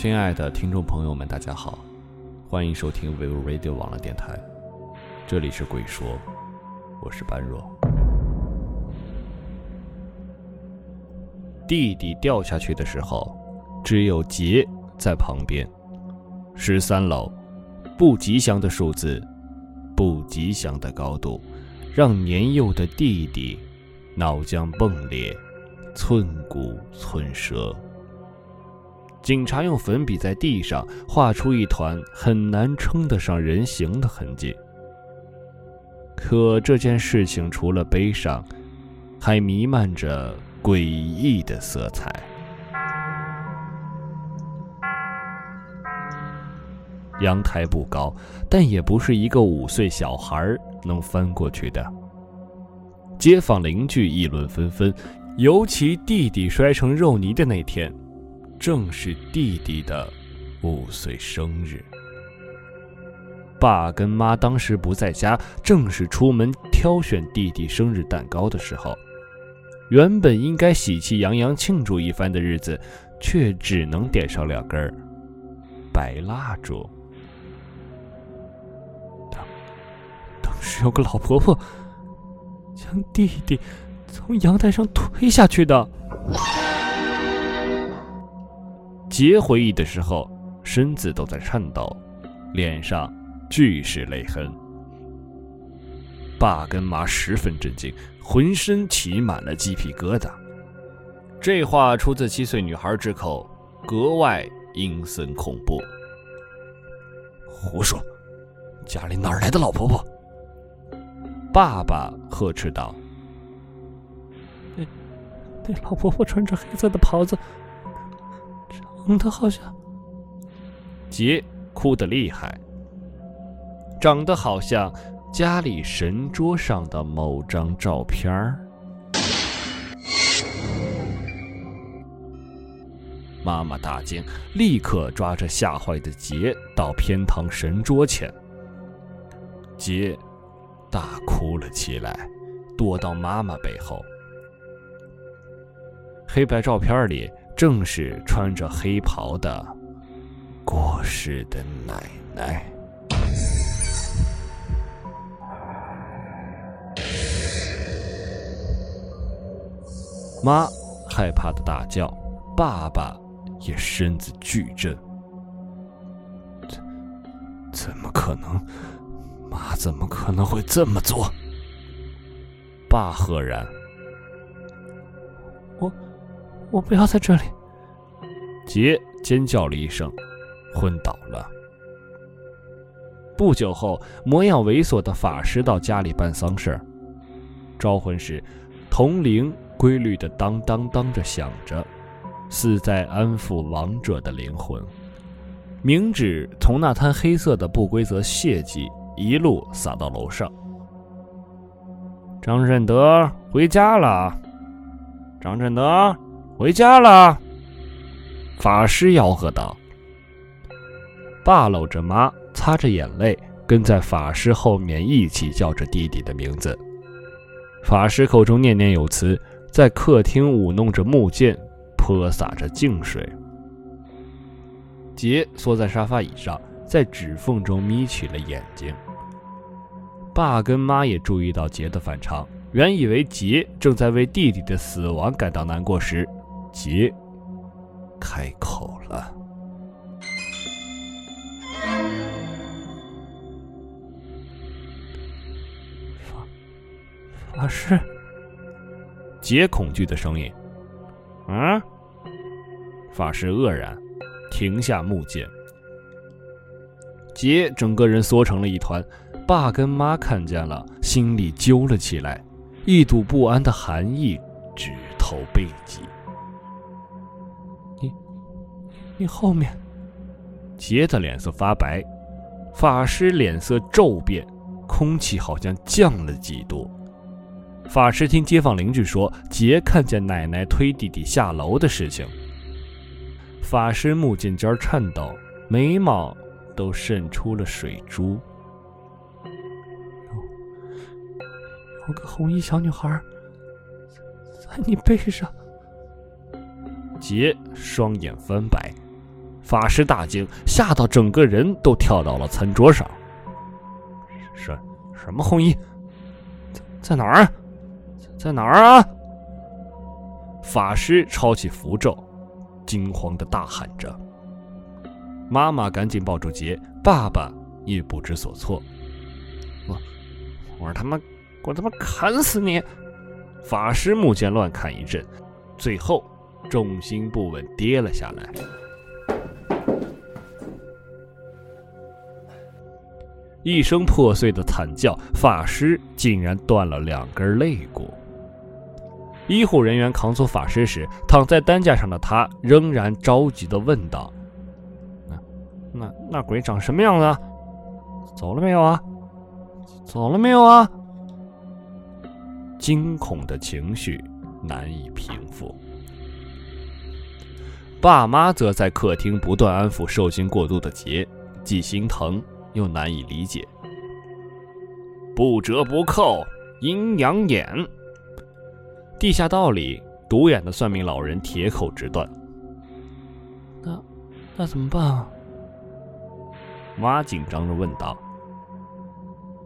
亲爱的听众朋友们，大家好，欢迎收听 Vivo Radio 网络电台，这里是鬼说，我是般若。弟弟掉下去的时候，只有杰在旁边。十三楼，不吉祥的数字，不吉祥的高度，让年幼的弟弟脑浆迸裂，寸骨寸折。警察用粉笔在地上画出一团很难称得上人形的痕迹。可这件事情除了悲伤，还弥漫着诡异的色彩。阳台不高，但也不是一个五岁小孩能翻过去的。街坊邻居议论纷纷，尤其弟弟摔成肉泥的那天。正是弟弟的五岁生日，爸跟妈当时不在家，正是出门挑选弟弟生日蛋糕的时候。原本应该喜气洋洋庆祝一番的日子，却只能点上两根白蜡烛。当当时有个老婆婆将弟弟从阳台上推下去的。杰回忆的时候，身子都在颤抖，脸上俱是泪痕。爸跟妈十分震惊，浑身起满了鸡皮疙瘩。这话出自七岁女孩之口，格外阴森恐怖。胡说！家里哪来的老婆婆？爸爸呵斥道：“那那老婆婆穿着黑色的袍子。”长得好像，杰哭得厉害。长得好像家里神桌上的某张照片儿。妈妈大惊，立刻抓着吓坏的杰到偏堂神桌前。杰大哭了起来，躲到妈妈背后。黑白照片里。正是穿着黑袍的过世的奶奶。妈害怕的大叫，爸爸也身子巨震。怎怎么可能？妈怎么可能会这么做？爸赫然。我不要在这里！杰尖叫了一声，昏倒了。不久后，模样猥琐的法师到家里办丧事招魂时，铜铃规律的当当当着响着，似在安抚亡者的灵魂。冥纸从那滩黑色的不规则血迹一路洒到楼上。张振德回家了。张振德。回家了，法师吆喝道。爸搂着妈，擦着眼泪，跟在法师后面一起叫着弟弟的名字。法师口中念念有词，在客厅舞弄着木剑，泼洒着净水。杰缩在沙发椅上，在指缝中眯起了眼睛。爸跟妈也注意到杰的反常，原以为杰正在为弟弟的死亡感到难过时。杰开口了：“法法师。”杰恐惧的声音：“啊！”法师愕然，停下木剑。杰整个人缩成了一团，爸跟妈看见了，心里揪了起来，一堵不安的寒意直透背脊。你后面，杰的脸色发白，法师脸色骤变，空气好像降了几度。法师听街坊邻居说，杰看见奶奶推弟弟下楼的事情。法师木剑尖颤抖，眉毛都渗出了水珠。有有个红衣小女孩，在你背上。杰双眼翻白。法师大惊，吓到整个人都跳到了餐桌上。什什么红衣？在在哪儿？在哪儿啊？法师抄起符咒，惊慌的大喊着。妈妈赶紧抱住杰，爸爸也不知所措。我我他妈我他妈砍死你！法师目见乱砍一阵，最后重心不稳跌了下来。一声破碎的惨叫，法师竟然断了两根肋骨。医护人员扛走法师时，躺在担架上的他仍然着急的问道：“那、那、那鬼长什么样子？走了没有啊？走了没有啊？”惊恐的情绪难以平复。爸妈则在客厅不断安抚受惊过度的杰，既心疼。又难以理解，不折不扣，阴阳眼。地下道里，独眼的算命老人铁口直断。那那怎么办啊？妈紧张的问道。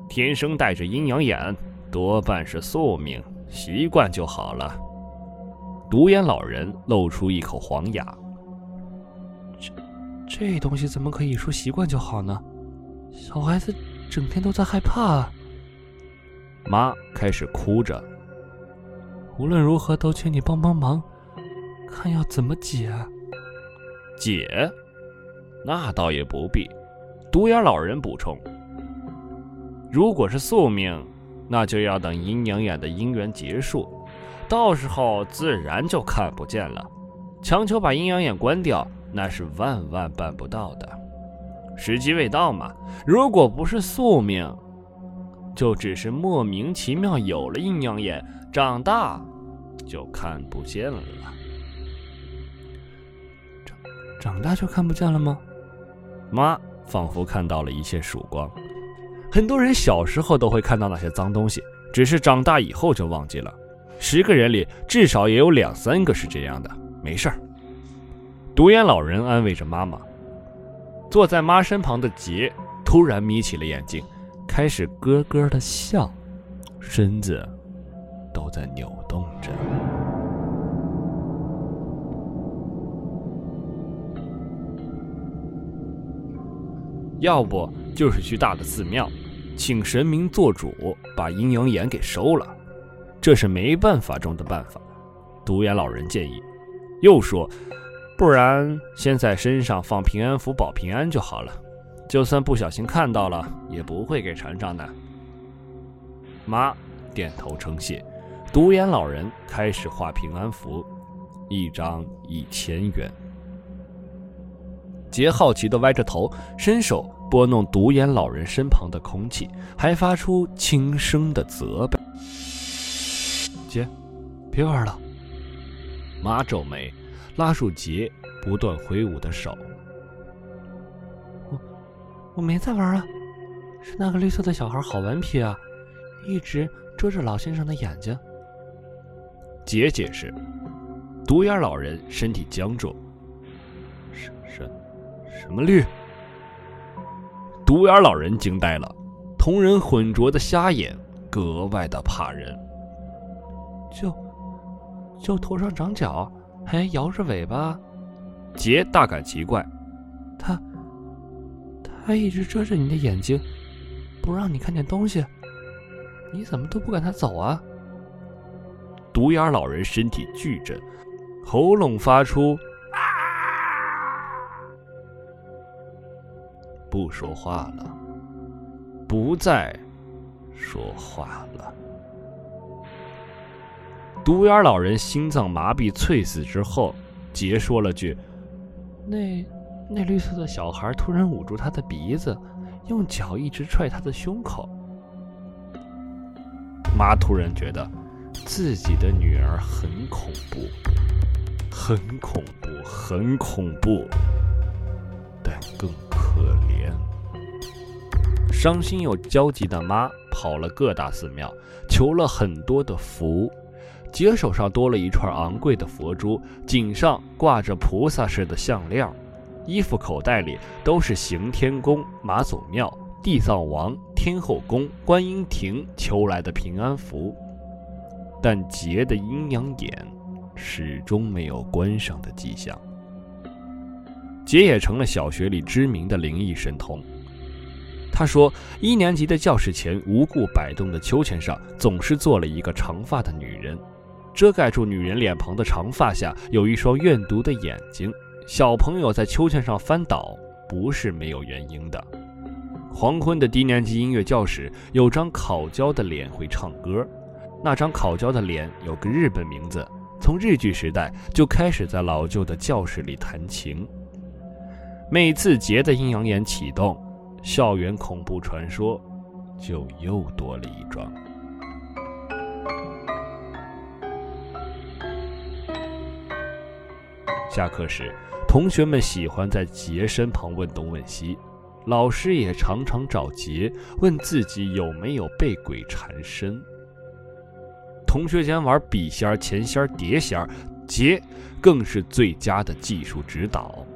天生带着阴阳眼，多半是宿命，习惯就好了。独眼老人露出一口黄牙。这这东西怎么可以说习惯就好呢？小孩子整天都在害怕，妈开始哭着。无论如何，都请你帮帮忙，看要怎么解。解？那倒也不必。独眼老人补充：“如果是宿命，那就要等阴阳眼的姻缘结束，到时候自然就看不见了。强求把阴阳眼关掉，那是万万办不到的。”时机未到嘛？如果不是宿命，就只是莫名其妙有了阴阳眼，长大就看不见了。长长大就看不见了吗？妈仿佛看到了一线曙光。很多人小时候都会看到那些脏东西，只是长大以后就忘记了。十个人里至少也有两三个是这样的。没事儿。独眼老人安慰着妈妈。坐在妈身旁的杰突然眯起了眼睛，开始咯咯的笑，身子都在扭动着。要不就是去大的寺庙，请神明做主，把阴阳眼给收了。这是没办法中的办法。独眼老人建议，又说。不然，先在身上放平安符保平安就好了。就算不小心看到了，也不会给缠上的。妈点头称谢。独眼老人开始画平安符，一张一千元。杰好奇的歪着头，伸手拨弄独眼老人身旁的空气，还发出轻声的责备：“杰，别玩了。”妈皱眉。拉住杰不断挥舞的手。我我没在玩啊，是那个绿色的小孩好顽皮啊，一直遮着老先生的眼睛。杰解释。独眼老人身体僵住。什什什么绿？独眼老人惊呆了，同人浑浊的瞎眼格外的怕人。就就头上长角。还摇着尾巴，杰大感奇怪，他他一直遮着你的眼睛，不让你看见东西，你怎么都不赶他走啊？独眼老人身体巨震，喉咙发出啊，不说话了，不再说话了。独眼老人心脏麻痹猝死之后，杰说了句：“那那绿色的小孩突然捂住他的鼻子，用脚一直踹他的胸口。”妈突然觉得自己的女儿很恐怖，很恐怖，很恐怖，但更可怜。伤心又焦急的妈跑了各大寺庙，求了很多的符。杰手上多了一串昂贵的佛珠，颈上挂着菩萨似的项链，衣服口袋里都是行天宫、马祖庙、地藏王、天后宫、观音亭求来的平安符，但杰的阴阳眼始终没有关上的迹象。杰也成了小学里知名的灵异神童。他说，一年级的教室前无故摆动的秋千上，总是坐了一个长发的女人，遮盖住女人脸庞的长发下有一双怨毒的眼睛。小朋友在秋千上翻倒，不是没有原因的。黄昏的低年级音乐教室有张烤焦的脸会唱歌，那张烤焦的脸有个日本名字，从日剧时代就开始在老旧的教室里弹琴。每次杰的阴阳眼启动，校园恐怖传说就又多了一桩。下课时。同学们喜欢在杰身旁问东问西，老师也常常找杰问自己有没有被鬼缠身。同学间玩笔仙、钱仙、碟仙，杰更是最佳的技术指导。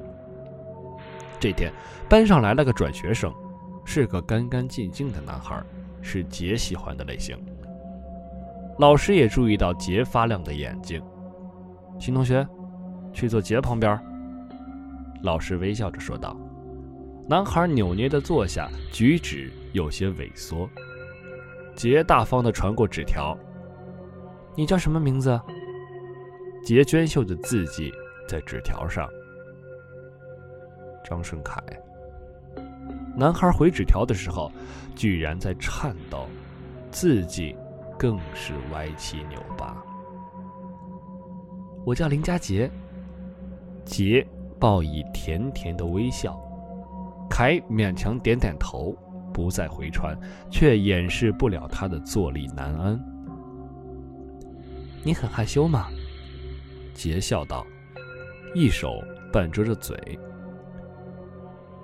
这天，班上来了个转学生，是个干干净净的男孩，是杰喜欢的类型。老师也注意到杰发亮的眼睛。新同学，去坐杰旁边。老师微笑着说道：“男孩扭捏地坐下，举止有些萎缩。”杰大方地传过纸条：“你叫什么名字？”杰娟秀的字迹在纸条上。张顺凯。男孩回纸条的时候，居然在颤抖，字迹更是歪七扭八。我叫林佳杰。杰。报以甜甜的微笑，凯勉强点点头，不再回传，却掩饰不了他的坐立难安。你很害羞吗？杰笑道，一手半遮着嘴。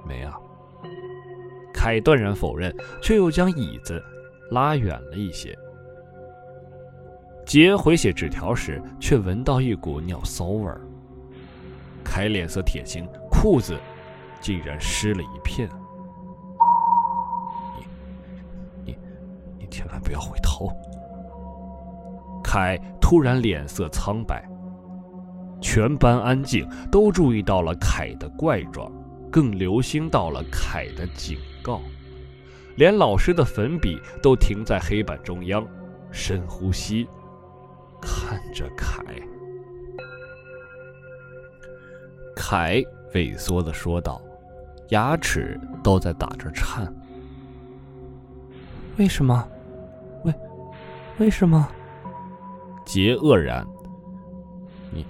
没啊。凯断然否认，却又将椅子拉远了一些。杰回写纸条时，却闻到一股尿骚味儿。凯脸色铁青，裤子竟然湿了一片。你、你、你千万不要回头！凯突然脸色苍白，全班安静，都注意到了凯的怪状，更留心到了凯的警告，连老师的粉笔都停在黑板中央，深呼吸，看着凯。凯萎缩的说道，牙齿都在打着颤。为什么？为为什么？杰愕然。你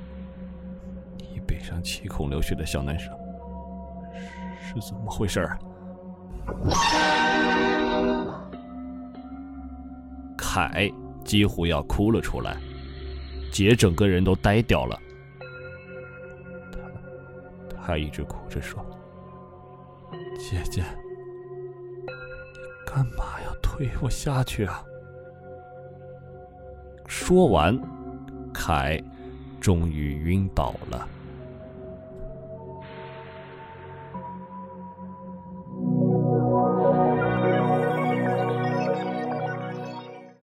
你背上七孔流血的小男生是怎么回事？凯几乎要哭了出来，杰整个人都呆掉了。他一直哭着说：“姐姐，你干嘛要推我下去啊？”说完，凯终于晕倒了。